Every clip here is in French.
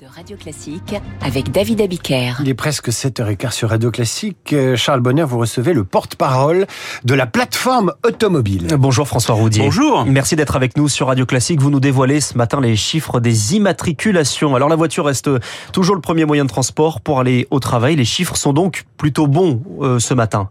de Radio Classique avec David Abiker. Il est presque 7h15 sur Radio Classique. Euh, Charles Bonner, vous recevez le porte-parole de la plateforme automobile. Bonjour François Roudier. Bonjour. Merci d'être avec nous sur Radio Classique. Vous nous dévoilez ce matin les chiffres des immatriculations. Alors la voiture reste toujours le premier moyen de transport pour aller au travail. Les chiffres sont donc plutôt bons euh, ce matin.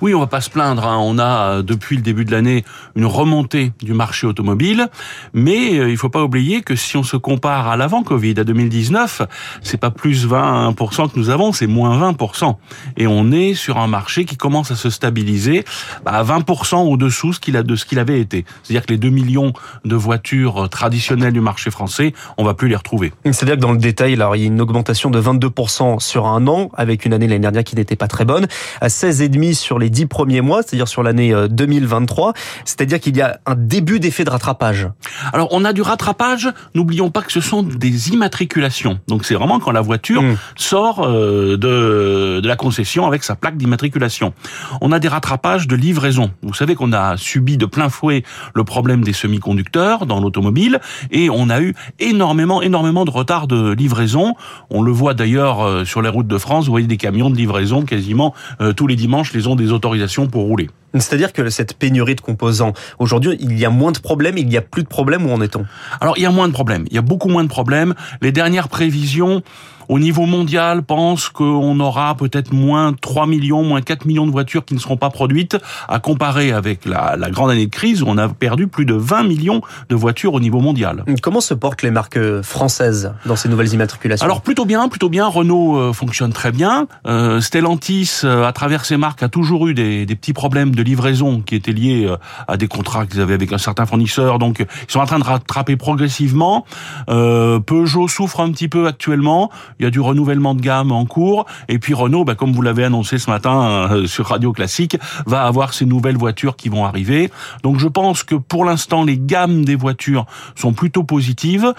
Oui, on va pas se plaindre. Hein. On a euh, depuis le début de l'année une remontée du marché automobile, mais euh, il faut pas oublier que si on se compare à l'avant Covid, à 2019, c'est pas plus 20% que nous avons, c'est moins 20%. Et on est sur un marché qui commence à se stabiliser bah, à 20% au-dessous de ce qu'il avait été. C'est-à-dire que les 2 millions de voitures traditionnelles du marché français, on va plus les retrouver. C'est-à-dire que dans le détail, alors, il y a une augmentation de 22% sur un an, avec une année l'année dernière qui n'était pas très bonne, à 16,5% sur les dix premiers mois, c'est-à-dire sur l'année 2023. Euh, c'est-à-dire qu'il y a un début d'effet de rattrapage. Alors on a du rattrapage. N'oublions pas que ce sont des immatriculations. Donc c'est vraiment quand la voiture mmh. sort euh, de, de la concession avec sa plaque d'immatriculation. On a des rattrapages de livraison. Vous savez qu'on a subi de plein fouet le problème des semi-conducteurs dans l'automobile et on a eu énormément, énormément de retard de livraison. On le voit d'ailleurs euh, sur les routes de France. Vous voyez des camions de livraison quasiment tous les dimanches les ont des autorisations pour rouler. C'est-à-dire que cette pénurie de composants, aujourd'hui, il y a moins de problèmes, il n'y a plus de problèmes, où en est-on? Alors, il y a moins de problèmes, il y a beaucoup moins de problèmes. Les dernières prévisions au niveau mondial, pense qu'on aura peut-être moins 3 millions, moins 4 millions de voitures qui ne seront pas produites, à comparer avec la, la grande année de crise où on a perdu plus de 20 millions de voitures au niveau mondial. Comment se portent les marques françaises dans ces nouvelles immatriculations? Alors plutôt bien, plutôt bien. Renault euh, fonctionne très bien. Euh, Stellantis, euh, à travers ses marques, a toujours eu des, des, petits problèmes de livraison qui étaient liés euh, à des contrats qu'ils avaient avec un certain fournisseur. Donc ils sont en train de rattraper progressivement. Euh, Peugeot souffre un petit peu actuellement il y a du renouvellement de gamme en cours. Et puis Renault, bah, comme vous l'avez annoncé ce matin euh, sur Radio Classique, va avoir ces nouvelles voitures qui vont arriver. Donc je pense que pour l'instant, les gammes des voitures sont plutôt positives.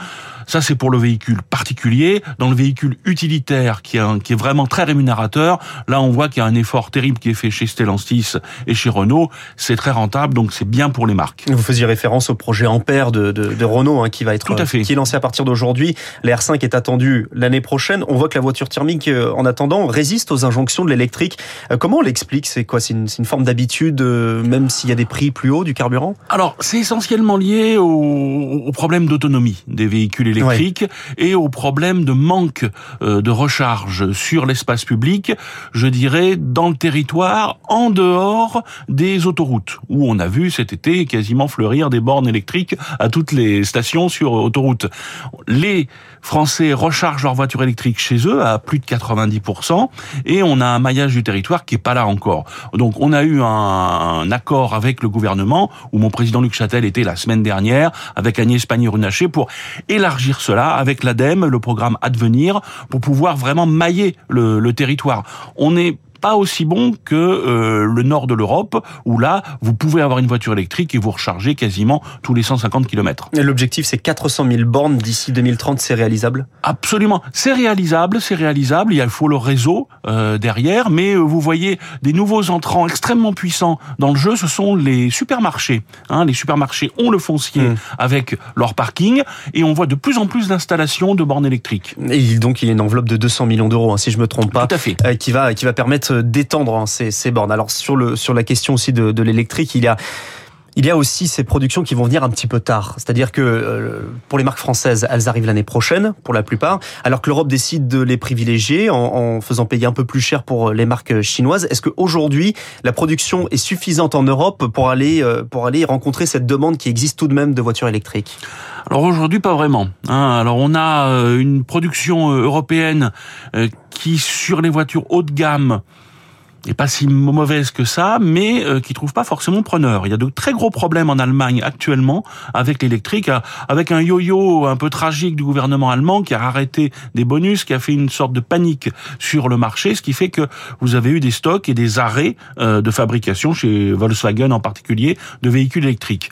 Ça, c'est pour le véhicule particulier. Dans le véhicule utilitaire, qui est, qui est vraiment très rémunérateur, là, on voit qu'il y a un effort terrible qui est fait chez Stellantis et chez Renault. C'est très rentable, donc c'est bien pour les marques. Vous faisiez référence au projet Ampère de, de, de Renault, hein, qui va être Tout à fait. qui est lancé à partir d'aujourd'hui. La R5 est attendue l'année prochaine on voit que la voiture thermique, euh, en attendant, résiste aux injonctions de l'électrique. Euh, comment on l'explique? C'est quoi? C'est une, une, forme d'habitude, euh, même s'il y a des prix plus hauts du carburant? Alors, c'est essentiellement lié au, au problème d'autonomie des véhicules électriques ouais. et au problème de manque de recharge sur l'espace public, je dirais, dans le territoire, en dehors des autoroutes, où on a vu cet été quasiment fleurir des bornes électriques à toutes les stations sur autoroute. Les Français rechargent leur voiture électrique chez eux à plus de 90% et on a un maillage du territoire qui est pas là encore. Donc on a eu un, accord avec le gouvernement où mon président Luc Châtel était la semaine dernière avec Agnès Pannier-Runacher pour élargir cela avec l'ADEME, le programme Advenir, pour pouvoir vraiment mailler le, le territoire. On est pas aussi bon que euh, le nord de l'Europe, où là, vous pouvez avoir une voiture électrique et vous recharger quasiment tous les 150 km. L'objectif, c'est 400 000 bornes d'ici 2030, c'est réalisable? Absolument, c'est réalisable, c'est réalisable, il faut le réseau euh, derrière, mais euh, vous voyez des nouveaux entrants extrêmement puissants dans le jeu, ce sont les supermarchés. Hein, les supermarchés ont le foncier mmh. avec leur parking, et on voit de plus en plus d'installations de bornes électriques. Et donc, il y a une enveloppe de 200 millions d'euros, hein, si je me trompe pas, Tout à fait. Euh, qui, va, qui va permettre d'étendre hein, ces, bornes. Alors sur le sur la question aussi de l'électrique, il y a il y a aussi ces productions qui vont venir un petit peu tard. C'est-à-dire que euh, pour les marques françaises, elles arrivent l'année prochaine pour la plupart, alors que l'Europe décide de les privilégier en, en, faisant payer un peu plus cher pour les marques chinoises. Est-ce qu'aujourd'hui, la production est suffisante en Europe pour aller, euh, pour aller rencontrer cette demande qui existe tout de même de voitures électriques? Alors aujourd'hui, pas vraiment. Hein. Alors on a euh, une production européenne qui, sur les voitures haut de gamme, est pas si mauvaise que ça, mais euh, qui trouve pas forcément preneur. Il y a de très gros problèmes en Allemagne actuellement avec l'électrique, avec un yo-yo un peu tragique du gouvernement allemand qui a arrêté des bonus, qui a fait une sorte de panique sur le marché, ce qui fait que vous avez eu des stocks et des arrêts euh, de fabrication chez Volkswagen en particulier de véhicules électriques.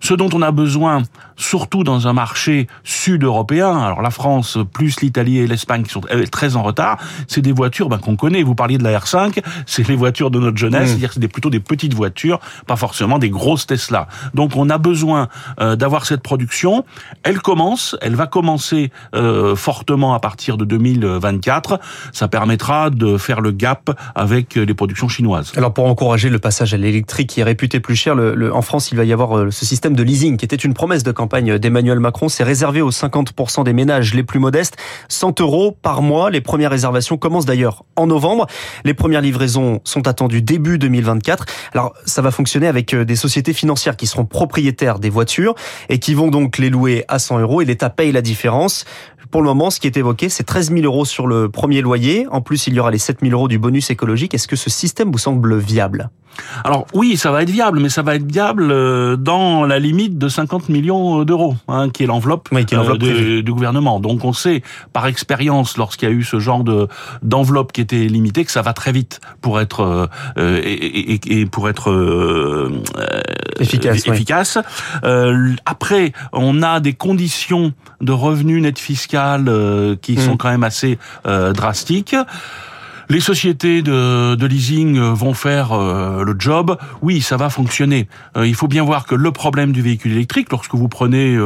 Ce dont on a besoin, surtout dans un marché sud-européen, alors la France plus l'Italie et l'Espagne qui sont très en retard, c'est des voitures ben, qu'on connaît. Vous parliez de la R5, c'est les voitures de notre jeunesse, mmh. c'est-à-dire que c'est plutôt des petites voitures, pas forcément des grosses Tesla. Donc on a besoin euh, d'avoir cette production. Elle commence, elle va commencer euh, fortement à partir de 2024. Ça permettra de faire le gap avec les productions chinoises. Alors pour encourager le passage à l'électrique qui est réputé plus cher, le, en France il va y avoir euh, ce système de leasing qui était une promesse de campagne d'Emmanuel Macron. C'est réservé aux 50% des ménages les plus modestes. 100 euros par mois. Les premières réservations commencent d'ailleurs en novembre. Les premières livraisons sont attendues début 2024. Alors ça va fonctionner avec des sociétés financières qui seront propriétaires des voitures et qui vont donc les louer à 100 euros et l'État paye la différence. Pour le moment, ce qui est évoqué, c'est 13 000 euros sur le premier loyer. En plus, il y aura les 7 000 euros du bonus écologique. Est-ce que ce système vous semble viable? Alors oui, ça va être viable, mais ça va être viable euh, dans la limite de 50 millions d'euros, hein, qui est l'enveloppe euh, du gouvernement. Donc on sait par expérience, lorsqu'il y a eu ce genre de d'enveloppe qui était limitée, que ça va très vite pour être euh, et, pour être efficace. efficace. après, on a des conditions de revenus net fiscal qui mmh. sont quand même assez drastiques. Les sociétés de, de leasing euh, vont faire euh, le job. Oui, ça va fonctionner. Euh, il faut bien voir que le problème du véhicule électrique, lorsque vous prenez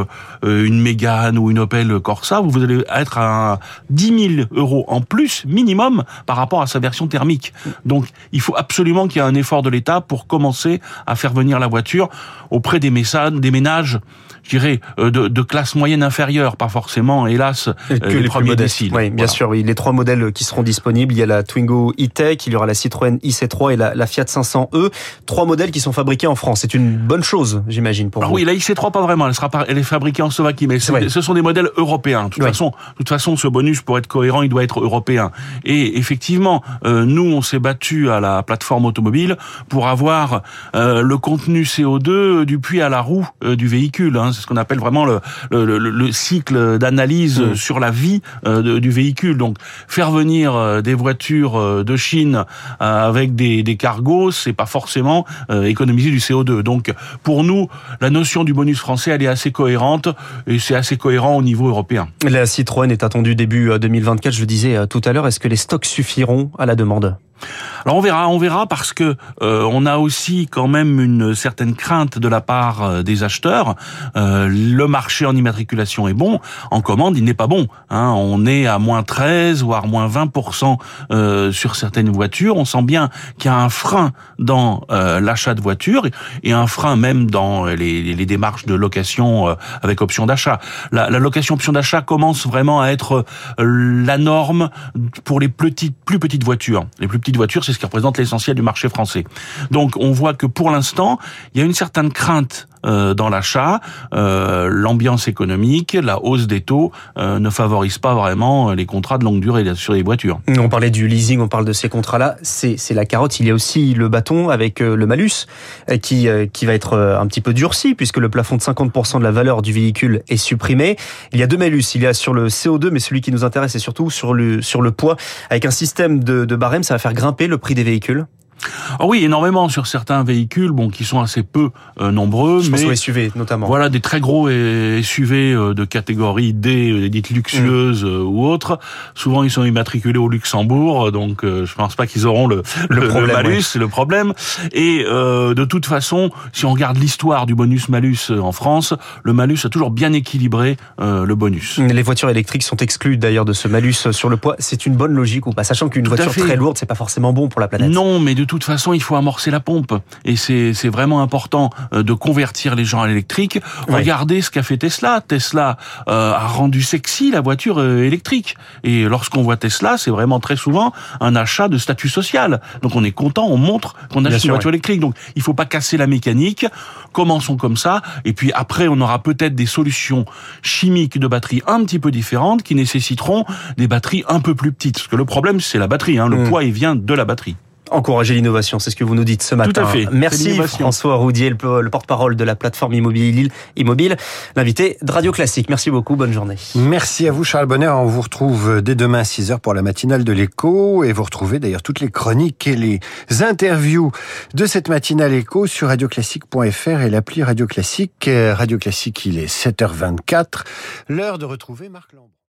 une Mégane ou une Opel Corsa, vous allez être à 10 000 euros en plus minimum par rapport à sa version thermique. Donc, il faut absolument qu'il y ait un effort de l'État pour commencer à faire venir la voiture auprès des, des ménages je dirais, de, de, classe moyenne inférieure, pas forcément, hélas, que les, premiers déciles. Oui, bien sûr, oui. Les trois modèles qui seront disponibles, il y a la Twingo e-Tech, il y aura la Citroën IC3 et la, Fiat 500e. Trois modèles qui sont fabriqués en France. C'est une bonne chose, j'imagine, pour Alors vous. Oui, la IC3 pas vraiment. Elle sera elle est fabriquée en Slovaquie, mais ce sont des modèles européens. De toute façon, de toute façon, ce bonus pour être cohérent, il doit être européen. Et effectivement, euh, nous, on s'est battu à la plateforme automobile pour avoir euh, le contenu CO2 du puits à la roue euh, du véhicule. Hein. C'est ce qu'on appelle vraiment le, le, le, cycle d'analyse mmh. sur la vie du véhicule. Donc, faire venir des voitures euh, de Chine euh, avec des, des cargos, c'est pas forcément euh, économiser du CO2. Donc pour nous, la notion du bonus français, elle est assez cohérente et c'est assez cohérent au niveau européen. La Citroën est attendue début 2024, je le disais tout à l'heure. Est-ce que les stocks suffiront à la demande? Alors on verra, on verra parce que euh, on a aussi quand même une certaine crainte de la part euh, des acheteurs. Euh, le marché en immatriculation est bon, en commande il n'est pas bon. Hein. On est à moins 13 voire moins 20% sur certaines voitures. On sent bien qu'il y a un frein dans l'achat de voitures et un frein même dans les, les démarches de location avec option d'achat. La, la, location option d'achat commence vraiment à être la norme pour les petites, plus petites voitures. Les plus petites c'est ce qui représente l'essentiel du marché français. Donc on voit que pour l'instant, il y a une certaine crainte dans l'achat, euh, l'ambiance économique, la hausse des taux euh, ne favorise pas vraiment les contrats de longue durée sur les voitures. On parlait du leasing, on parle de ces contrats-là, c'est la carotte. Il y a aussi le bâton avec le malus qui qui va être un petit peu durci puisque le plafond de 50% de la valeur du véhicule est supprimé. Il y a deux malus, il y a sur le CO2, mais celui qui nous intéresse est surtout sur le sur le poids. Avec un système de, de barème, ça va faire grimper le prix des véhicules. Ah oui, énormément sur certains véhicules, bon, qui sont assez peu euh, nombreux. Je mais pense aux SUV notamment. Voilà, des très gros SUV euh, de catégorie D, euh, dites luxueuses mm. ou autres. Souvent, ils sont immatriculés au Luxembourg, donc je pense pas qu'ils auront le, le, problème, malus, c'est le problème. Et de toute façon, si on regarde l'histoire du bonus malus en France, le malus a toujours bien équilibré le bonus. Les voitures électriques sont exclues d'ailleurs de ce malus sur le poids. C'est une bonne logique ou pas, sachant qu'une voiture très lourde, c'est pas forcément bon pour la planète. Non, mais de toute façon, il faut amorcer la pompe. Et c'est vraiment important euh, de convertir les gens à l'électrique. Regardez ce qu'a fait Tesla. Tesla euh, a rendu sexy la voiture euh, électrique. Et lorsqu'on voit Tesla, c'est vraiment très souvent un achat de statut social. Donc on est content, on montre qu'on achète une voiture électrique. Donc il faut pas casser la mécanique. Commençons comme ça. Et puis après, on aura peut-être des solutions chimiques de batterie un petit peu différentes qui nécessiteront des batteries un peu plus petites. Parce que le problème, c'est la batterie. Hein. Le mmh. poids, il vient de la batterie. Encourager l'innovation, c'est ce que vous nous dites ce matin. Tout à fait. Merci François Roudier, le, porte-parole de la plateforme immobilier Immobile, l'invité de Radio Classique. Merci beaucoup, bonne journée. Merci à vous Charles Bonner, on vous retrouve dès demain à 6h pour la matinale de l'écho et vous retrouvez d'ailleurs toutes les chroniques et les interviews de cette matinale écho sur radioclassique.fr et l'appli Radio Classique. Radio Classique, il est 7h24, l'heure de retrouver Marc Lambron.